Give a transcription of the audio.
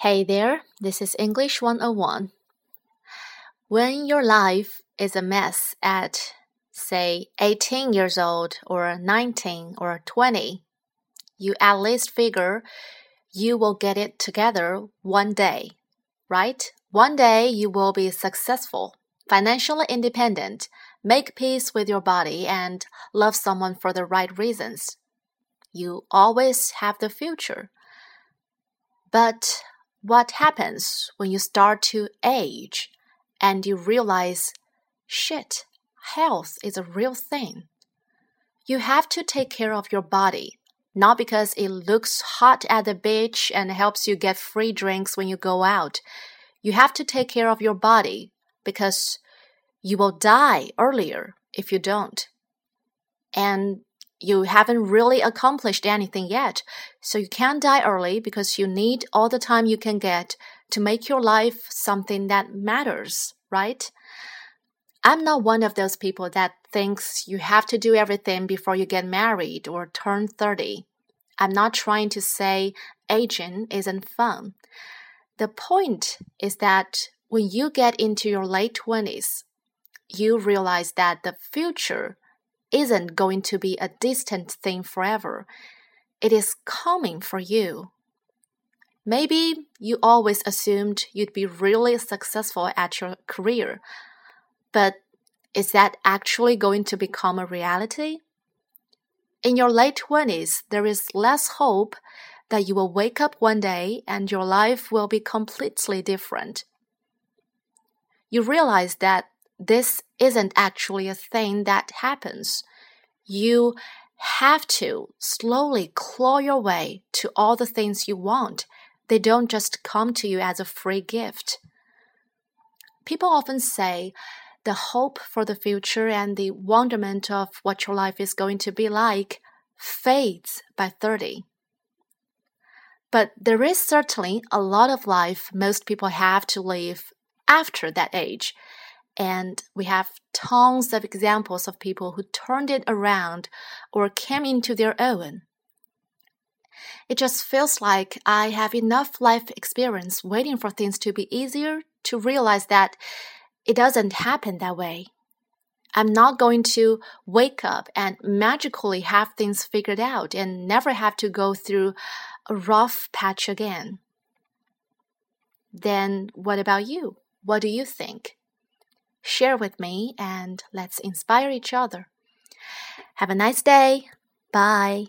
Hey there, this is English 101. When your life is a mess at, say, 18 years old or 19 or 20, you at least figure you will get it together one day, right? One day you will be successful, financially independent, make peace with your body, and love someone for the right reasons. You always have the future. But what happens when you start to age and you realize, shit, health is a real thing? You have to take care of your body, not because it looks hot at the beach and helps you get free drinks when you go out. You have to take care of your body because you will die earlier if you don't. And you haven't really accomplished anything yet. So you can't die early because you need all the time you can get to make your life something that matters, right? I'm not one of those people that thinks you have to do everything before you get married or turn 30. I'm not trying to say aging isn't fun. The point is that when you get into your late 20s, you realize that the future isn't going to be a distant thing forever. It is coming for you. Maybe you always assumed you'd be really successful at your career, but is that actually going to become a reality? In your late 20s, there is less hope that you will wake up one day and your life will be completely different. You realize that this isn't actually a thing that happens. You have to slowly claw your way to all the things you want. They don't just come to you as a free gift. People often say the hope for the future and the wonderment of what your life is going to be like fades by 30. But there is certainly a lot of life most people have to live after that age. And we have tons of examples of people who turned it around or came into their own. It just feels like I have enough life experience waiting for things to be easier to realize that it doesn't happen that way. I'm not going to wake up and magically have things figured out and never have to go through a rough patch again. Then what about you? What do you think? Share with me, and let's inspire each other. Have a nice day. Bye.